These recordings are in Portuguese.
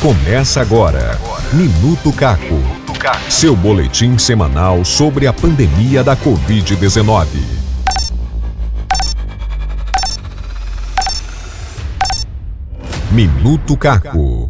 Começa agora. Minuto Caco. Seu boletim semanal sobre a pandemia da Covid-19. Minuto Caco.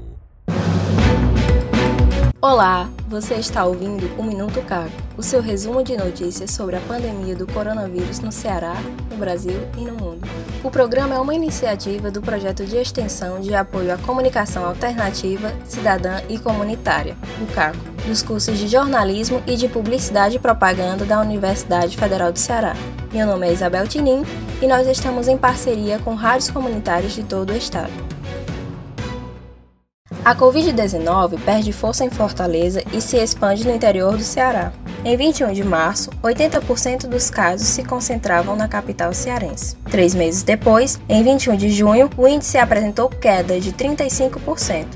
Olá, você está ouvindo o Minuto Caco, o seu resumo de notícias sobre a pandemia do coronavírus no Ceará, no Brasil e no mundo. O programa é uma iniciativa do projeto de extensão de apoio à comunicação alternativa, cidadã e comunitária, o CACO, dos cursos de jornalismo e de publicidade e propaganda da Universidade Federal do Ceará. Meu nome é Isabel Tinin e nós estamos em parceria com rádios comunitárias de todo o estado. A Covid-19 perde força em Fortaleza e se expande no interior do Ceará. Em 21 de março, 80% dos casos se concentravam na capital cearense. Três meses depois, em 21 de junho, o índice apresentou queda de 35%.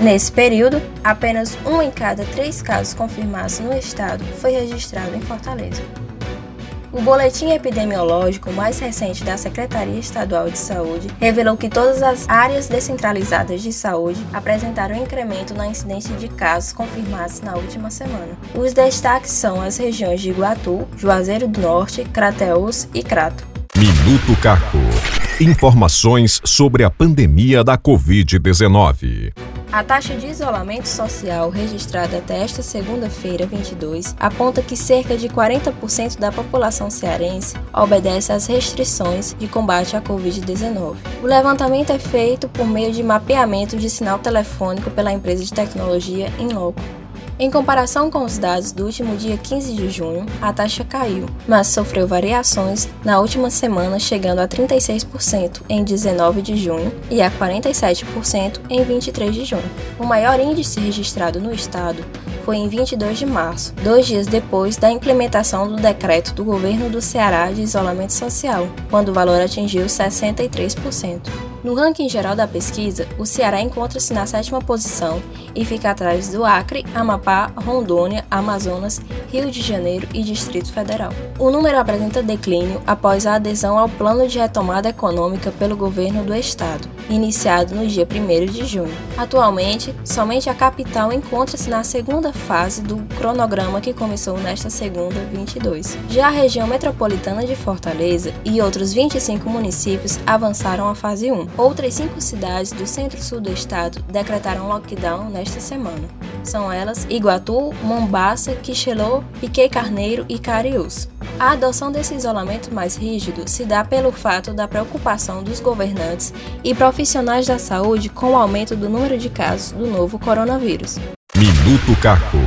Nesse período, apenas um em cada três casos confirmados no estado foi registrado em Fortaleza. O boletim epidemiológico mais recente da Secretaria Estadual de Saúde revelou que todas as áreas descentralizadas de saúde apresentaram incremento na incidência de casos confirmados na última semana. Os destaques são as regiões de Iguatu, Juazeiro do Norte, Crateús e Crato. Minuto Caco. Informações sobre a pandemia da Covid-19. A taxa de isolamento social registrada até esta segunda-feira, 22, aponta que cerca de 40% da população cearense obedece às restrições de combate à Covid-19. O levantamento é feito por meio de mapeamento de sinal telefônico pela empresa de tecnologia Inloco. Em comparação com os dados do último dia 15 de junho, a taxa caiu, mas sofreu variações na última semana, chegando a 36% em 19 de junho e a 47% em 23 de junho. O maior índice registrado no estado foi em 22 de março, dois dias depois da implementação do decreto do governo do Ceará de isolamento social, quando o valor atingiu 63%. No ranking geral da pesquisa, o Ceará encontra-se na sétima posição e fica atrás do Acre, Amapá, Rondônia, Amazonas, Rio de Janeiro e Distrito Federal. O número apresenta declínio após a adesão ao Plano de Retomada Econômica pelo governo do estado, iniciado no dia 1 de junho. Atualmente, somente a capital encontra-se na segunda fase do cronograma que começou nesta segunda, 22. Já a região metropolitana de Fortaleza e outros 25 municípios avançaram à fase 1. Outras cinco cidades do centro-sul do estado decretaram lockdown nesta semana. São elas Iguatu, Mombaça, Quixelô, Piquet Carneiro e Cariús. A adoção desse isolamento mais rígido se dá pelo fato da preocupação dos governantes e profissionais da saúde com o aumento do número de casos do novo coronavírus. Minuto Caco.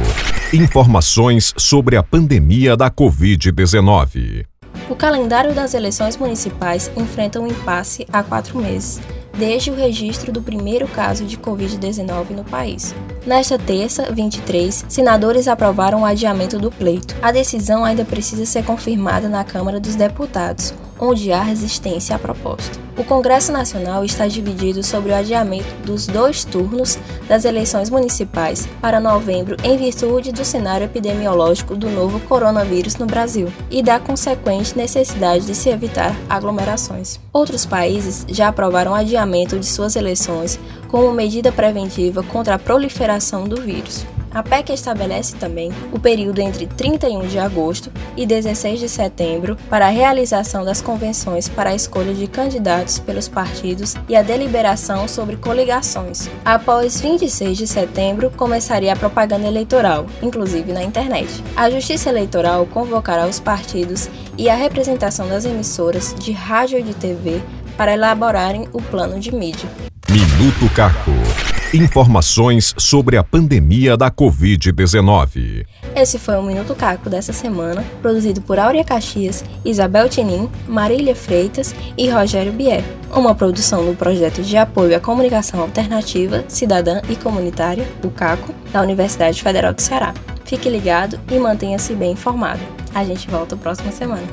Informações sobre a pandemia da Covid-19. O calendário das eleições municipais enfrenta um impasse há quatro meses, desde o registro do primeiro caso de Covid-19 no país. Nesta terça, 23, senadores aprovaram o adiamento do pleito. A decisão ainda precisa ser confirmada na Câmara dos Deputados, onde há resistência à proposta. O Congresso Nacional está dividido sobre o adiamento dos dois turnos das eleições municipais para novembro em virtude do cenário epidemiológico do novo coronavírus no Brasil e da consequente necessidade de se evitar aglomerações. Outros países já aprovaram o adiamento de suas eleições como medida preventiva contra a proliferação do vírus. A PEC estabelece também o período entre 31 de agosto e 16 de setembro para a realização das convenções para a escolha de candidatos pelos partidos e a deliberação sobre coligações. Após 26 de setembro, começaria a propaganda eleitoral, inclusive na internet. A Justiça Eleitoral convocará os partidos e a representação das emissoras de rádio e de TV para elaborarem o plano de mídia. Minuto Caco. Informações sobre a pandemia da Covid-19. Esse foi o Minuto Caco dessa semana, produzido por Áurea Caxias, Isabel Tinin, Marília Freitas e Rogério Bier. Uma produção do projeto de apoio à comunicação alternativa, cidadã e comunitária, o CACO, da Universidade Federal do Ceará. Fique ligado e mantenha-se bem informado. A gente volta próxima semana.